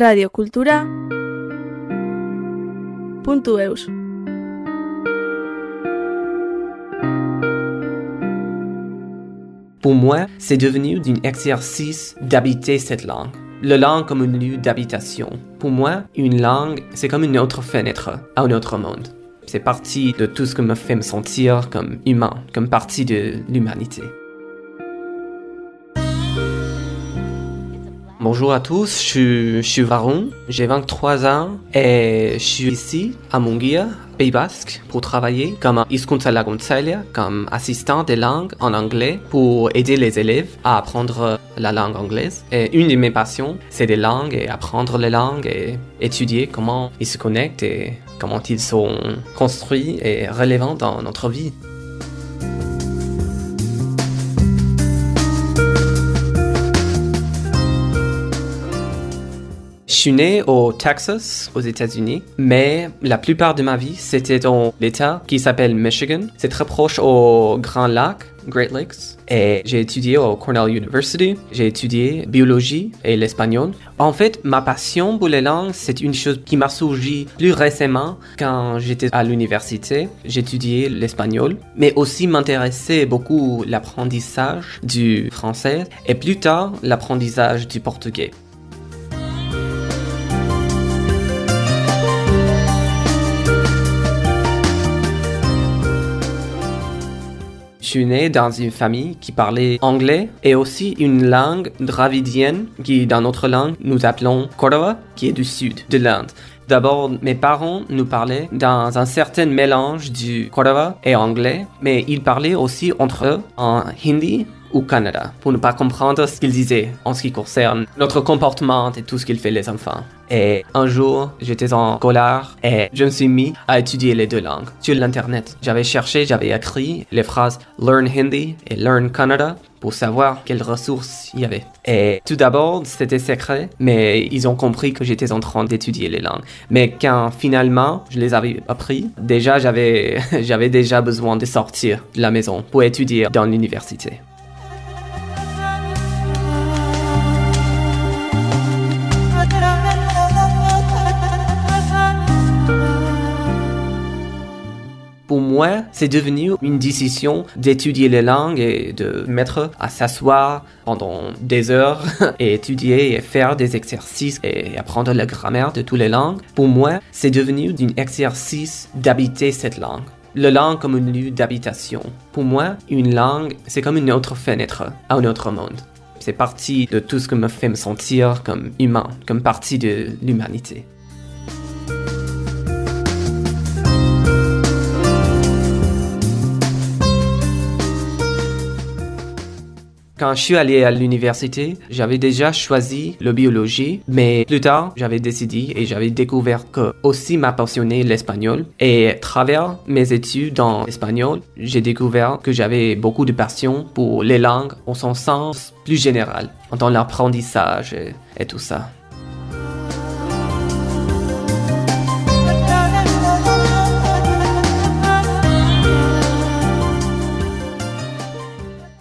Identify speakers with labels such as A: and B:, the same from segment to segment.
A: radiocultura.eus
B: Pour moi, c'est devenu un exercice d'habiter cette langue. La langue comme un lieu d'habitation. Pour moi, une langue, c'est comme une autre fenêtre à un autre monde. C'est partie de tout ce qui me fait me sentir comme humain, comme partie de l'humanité. Bonjour à tous, je, suis- Varun, j'ai 23 ans et je suis ici à Monguia, Pays Basque, pour travailler comme comme assistant des langues en anglais pour aider les élèves à apprendre la langue anglaise. Et une de mes passions, c'est les langues et apprendre les langues et étudier comment ils se connectent et comment ils sont construits et relevants dans notre vie. Suis né au Texas, aux États-Unis, mais la plupart de ma vie, c'était dans l'État qui s'appelle Michigan. C'est très proche au Grand Lac, Great Lakes. Et j'ai étudié au Cornell University. J'ai étudié biologie et l'espagnol. En fait, ma passion pour les langues, c'est une chose qui m'a surgi plus récemment quand j'étais à l'université. J'étudiais l'espagnol, mais aussi m'intéressait beaucoup l'apprentissage du français et plus tard l'apprentissage du portugais. Suis né dans une famille qui parlait anglais et aussi une langue dravidienne qui, dans notre langue, nous appelons Córdoba, qui est du sud de l'Inde. D'abord, mes parents nous parlaient dans un certain mélange du Córdoba et anglais, mais ils parlaient aussi entre eux en hindi ou Canada pour ne pas comprendre ce qu'ils disaient en ce qui concerne notre comportement et tout ce qu'ils font les enfants. Et un jour, j'étais en colère et je me suis mis à étudier les deux langues sur l'internet. J'avais cherché, j'avais écrit les phrases Learn Hindi et Learn Canada pour savoir quelles ressources il y avait. Et tout d'abord, c'était secret, mais ils ont compris que j'étais en train d'étudier les langues. Mais quand finalement je les avais appris, déjà j'avais j'avais déjà besoin de sortir de la maison pour étudier dans l'université. Pour moi, c'est devenu une décision d'étudier les langues et de mettre à s'asseoir pendant des heures et étudier et faire des exercices et apprendre la grammaire de toutes les langues. Pour moi, c'est devenu un exercice d'habiter cette langue. La langue comme un lieu d'habitation. Pour moi, une langue, c'est comme une autre fenêtre à un autre monde. C'est partie de tout ce qui me fait me sentir comme humain, comme partie de l'humanité. Quand je suis allé à l'université, j'avais déjà choisi la biologie, mais plus tard, j'avais décidé et j'avais découvert que aussi m'a passionné l'espagnol. Et à travers mes études en espagnol, j'ai découvert que j'avais beaucoup de passion pour les langues en son sens plus général, dans l'apprentissage et, et tout ça.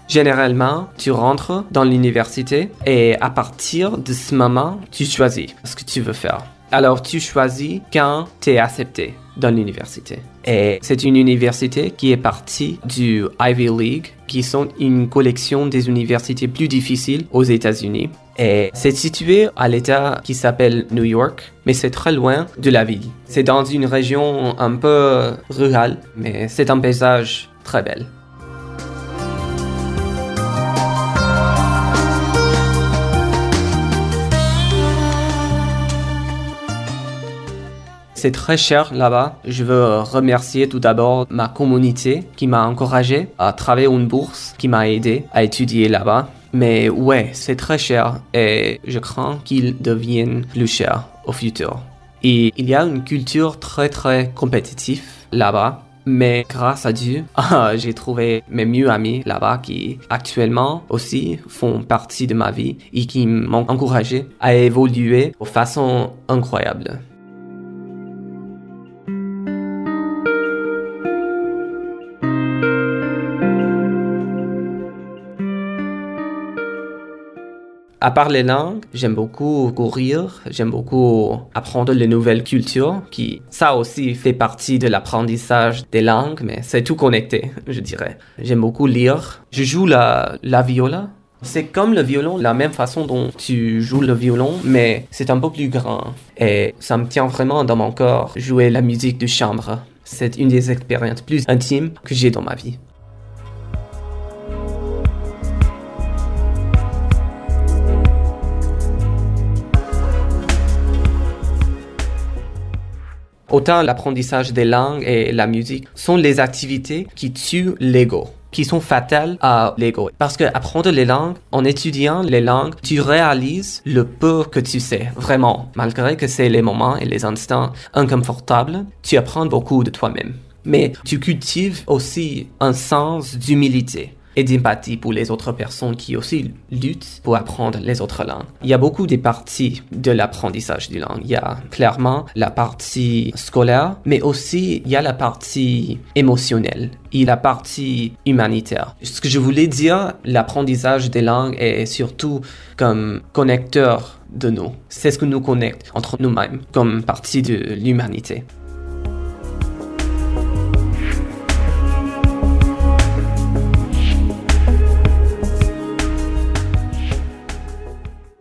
B: Généralement, tu rentres dans l'université et à partir de ce moment, tu choisis ce que tu veux faire. Alors, tu choisis quand tu es accepté dans l'université. Et c'est une université qui est partie du Ivy League, qui sont une collection des universités plus difficiles aux États-Unis. Et c'est situé à l'État qui s'appelle New York, mais c'est très loin de la ville. C'est dans une région un peu rurale, mais c'est un paysage très bel. C'est très cher là-bas. Je veux remercier tout d'abord ma communauté qui m'a encouragé à travailler une bourse qui m'a aidé à étudier là-bas. Mais ouais, c'est très cher et je crains qu'il devienne plus cher au futur. Et il y a une culture très très compétitive là-bas. Mais grâce à Dieu, ah, j'ai trouvé mes mieux amis là-bas qui actuellement aussi font partie de ma vie et qui m'ont encouragé à évoluer de façon incroyable. À part les langues, j'aime beaucoup courir, j'aime beaucoup apprendre les nouvelles cultures, qui, ça aussi fait partie de l'apprentissage des langues, mais c'est tout connecté, je dirais. J'aime beaucoup lire. Je joue la, la viola. C'est comme le violon, la même façon dont tu joues le violon, mais c'est un peu plus grand. Et ça me tient vraiment dans mon corps, jouer la musique de chambre. C'est une des expériences plus intimes que j'ai dans ma vie. Autant l'apprentissage des langues et la musique sont les activités qui tuent l'ego qui sont fatales à l'ego. Parce que apprendre les langues, en étudiant les langues, tu réalises le peu que tu sais, vraiment. Malgré que c'est les moments et les instants inconfortables, tu apprends beaucoup de toi-même. Mais tu cultives aussi un sens d'humilité et d'empathie pour les autres personnes qui aussi luttent pour apprendre les autres langues. Il y a beaucoup de parties de l'apprentissage du langue. Il y a clairement la partie scolaire, mais aussi il y a la partie émotionnelle et la partie humanitaire. Ce que je voulais dire, l'apprentissage des langues est surtout comme connecteur de nous. C'est ce que nous connecte entre nous-mêmes comme partie de l'humanité.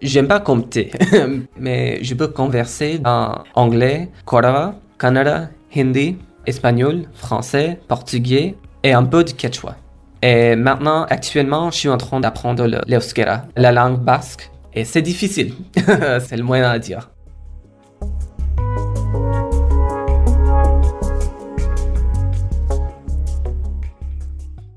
B: J'aime pas compter, mais je peux converser en anglais, Korawa, Kannada, Hindi, espagnol, français, portugais et un peu de quechua. Et maintenant, actuellement, je suis en train d'apprendre l'euskera, la langue basque, et c'est difficile. c'est le moyen à dire.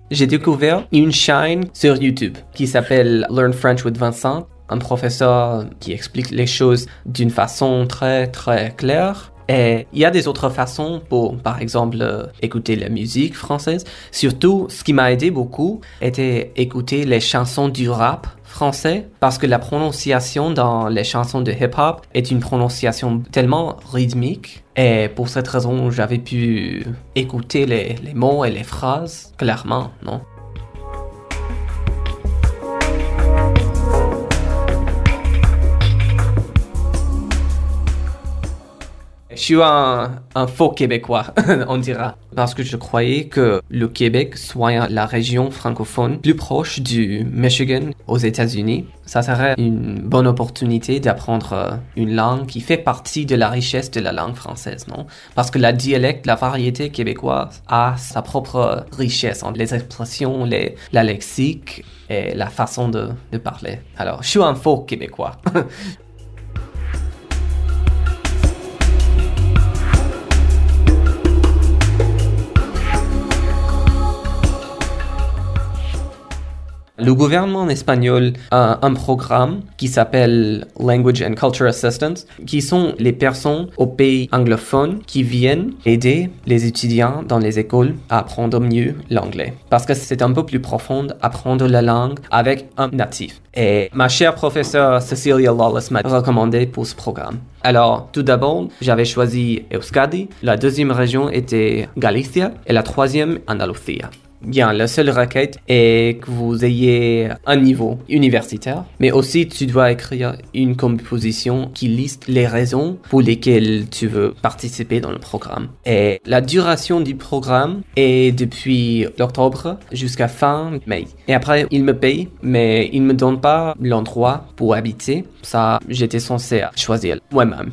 B: J'ai découvert une chaîne sur YouTube qui s'appelle Learn French with Vincent un professeur qui explique les choses d'une façon très très claire. Et il y a des autres façons pour, par exemple, écouter la musique française. Surtout, ce qui m'a aidé beaucoup était écouter les chansons du rap français parce que la prononciation dans les chansons de hip-hop est une prononciation tellement rythmique et pour cette raison j'avais pu écouter les, les mots et les phrases clairement, non? Je suis un, faux Québécois, on dira, parce que je croyais que le Québec soit la région francophone plus proche du Michigan aux États-Unis. Ça serait une bonne opportunité d'apprendre euh, une langue qui fait partie de la richesse de la langue française, non? Parce que la dialecte, la variété québécoise a sa propre richesse, les expressions, les, la lexique et la façon de, de parler. Alors, je suis un faux Québécois. Le gouvernement espagnol a un programme qui s'appelle Language and Culture Assistance, qui sont les personnes au pays anglophones qui viennent aider les étudiants dans les écoles à apprendre mieux l'anglais. Parce que c'est un peu plus profond apprendre la langue avec un natif. Et ma chère professeure Cecilia Lawless m'a recommandé pour ce programme. Alors, tout d'abord, j'avais choisi Euskadi, la deuxième région était Galicia et la troisième Andalusia. Bien, la seule requête est que vous ayez un niveau universitaire, mais aussi tu dois écrire une composition qui liste les raisons pour lesquelles tu veux participer dans le programme. Et la duration du programme est depuis octobre jusqu'à fin mai. Et après, il me paye, mais il me donne pas l'endroit pour habiter. Ça, j'étais censé choisir moi-même.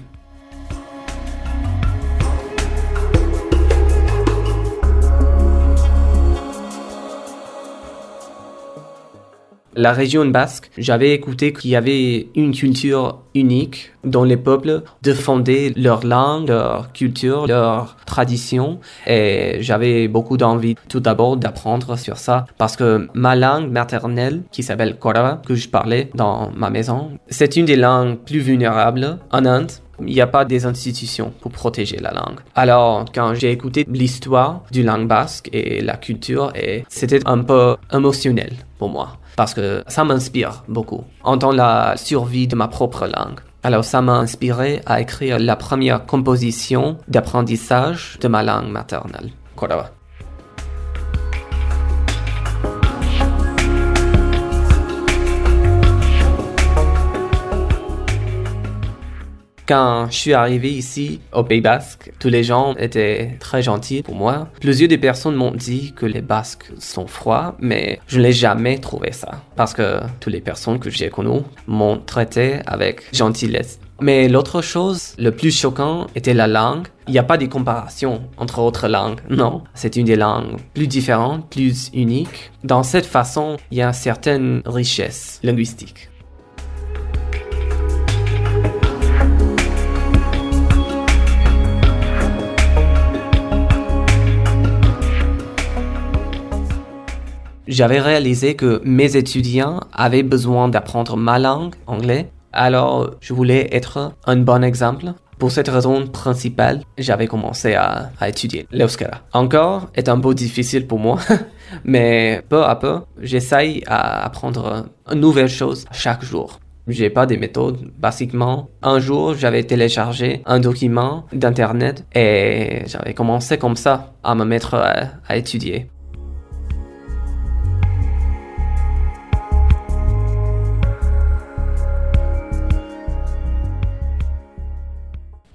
B: La région basque, j'avais écouté qu'il y avait une culture unique dont les peuples défendaient leur langue, leur culture, leur tradition. Et j'avais beaucoup d'envie tout d'abord d'apprendre sur ça parce que ma langue maternelle, qui s'appelle Korawa, que je parlais dans ma maison, c'est une des langues plus vulnérables en Inde il n'y a pas des institutions pour protéger la langue. Alors, quand j'ai écouté l'histoire du langue basque et la culture, c'était un peu émotionnel pour moi parce que ça m'inspire beaucoup. En tant la survie de ma propre langue. Alors ça m'a inspiré à écrire la première composition d'apprentissage de ma langue maternelle. Quand je suis arrivé ici, au Pays Basque, tous les gens étaient très gentils pour moi. Plusieurs des personnes m'ont dit que les Basques sont froids, mais je n'ai jamais trouvé ça. Parce que toutes les personnes que j'ai connues m'ont traité avec gentillesse. Mais l'autre chose, le plus choquant, était la langue. Il n'y a pas de comparaison entre autres langues, non. C'est une des langues plus différentes, plus uniques. Dans cette façon, il y a une certaine richesse linguistique. J'avais réalisé que mes étudiants avaient besoin d'apprendre ma langue, anglais. Alors, je voulais être un bon exemple. Pour cette raison principale, j'avais commencé à, étudier l'euskara. Encore, est un peu difficile pour moi, mais peu à peu, j'essaye à apprendre une nouvelle chose chaque jour. J'ai pas des méthodes. Basiquement, un jour, j'avais téléchargé un document d'internet et j'avais commencé comme ça à me mettre à étudier.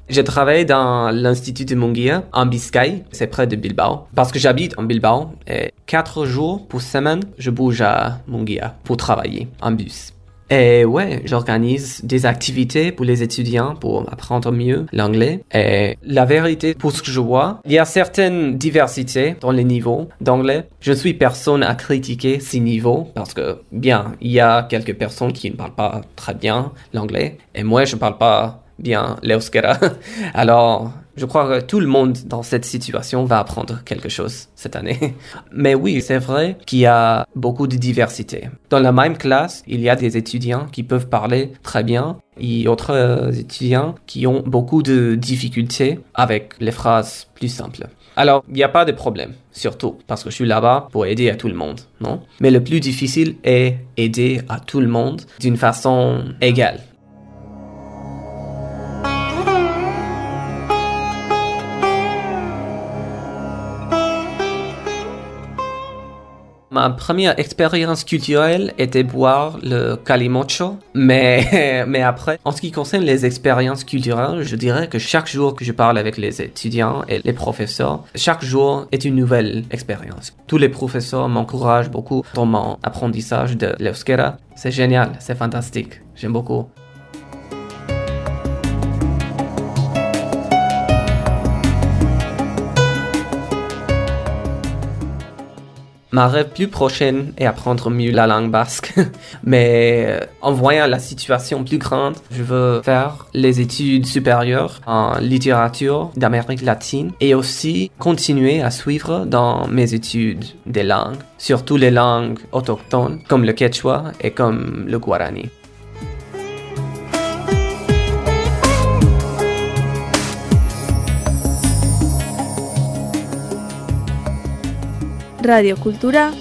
B: J'ai travaillé dans l'Institut de Munguia, en Biscaye, c'est près de Bilbao. Parce que j'habite en Bilbao, et quatre jours pour semaine, je bouge à Munguia pour travailler en bus. Et ouais, j'organise des activités pour les étudiants pour apprendre mieux l'anglais. Et la vérité, pour ce que je vois, il y a certaines diversités dans les niveaux d'anglais. Je ne suis personne à critiquer ces niveaux parce que, bien, il y a quelques personnes qui ne parlent pas très bien l'anglais. Et moi, je ne parle pas bien l'euskera. Alors, je crois que tout le monde dans cette situation va apprendre quelque chose cette année. Mais oui, c'est vrai qu'il y a beaucoup de diversité. Dans la même classe, il y a des étudiants qui peuvent parler très bien et d'autres étudiants qui ont beaucoup de difficultés avec les phrases plus simples. Alors, il n'y a pas de problème, surtout parce que je suis là-bas pour aider à tout le monde, non? Mais le plus difficile est aider à tout le monde d'une façon égale. Ma première expérience culturelle était boire le calimocho, mais, mais après, en ce qui concerne les expériences culturelles, je dirais que chaque jour que je parle avec les étudiants et les professeurs, chaque jour est une nouvelle expérience. Tous les professeurs m'encouragent beaucoup dans mon apprentissage de l'euskera. C'est génial, c'est fantastique, j'aime beaucoup. Ma rêve plus prochaine est apprendre mieux la langue basque. Mais euh, en voyant la situation plus grande, je veux faire les études supérieures en littérature d'Amérique latine et aussi continuer à suivre dans mes études des langues, surtout les langues autochtones comme le quechua et comme le guarani.
A: Radio Kultura.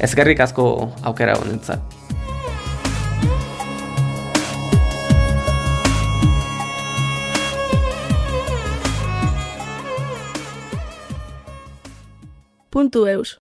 B: Eskerrik asko aukera honentzat.
A: Puntu eus.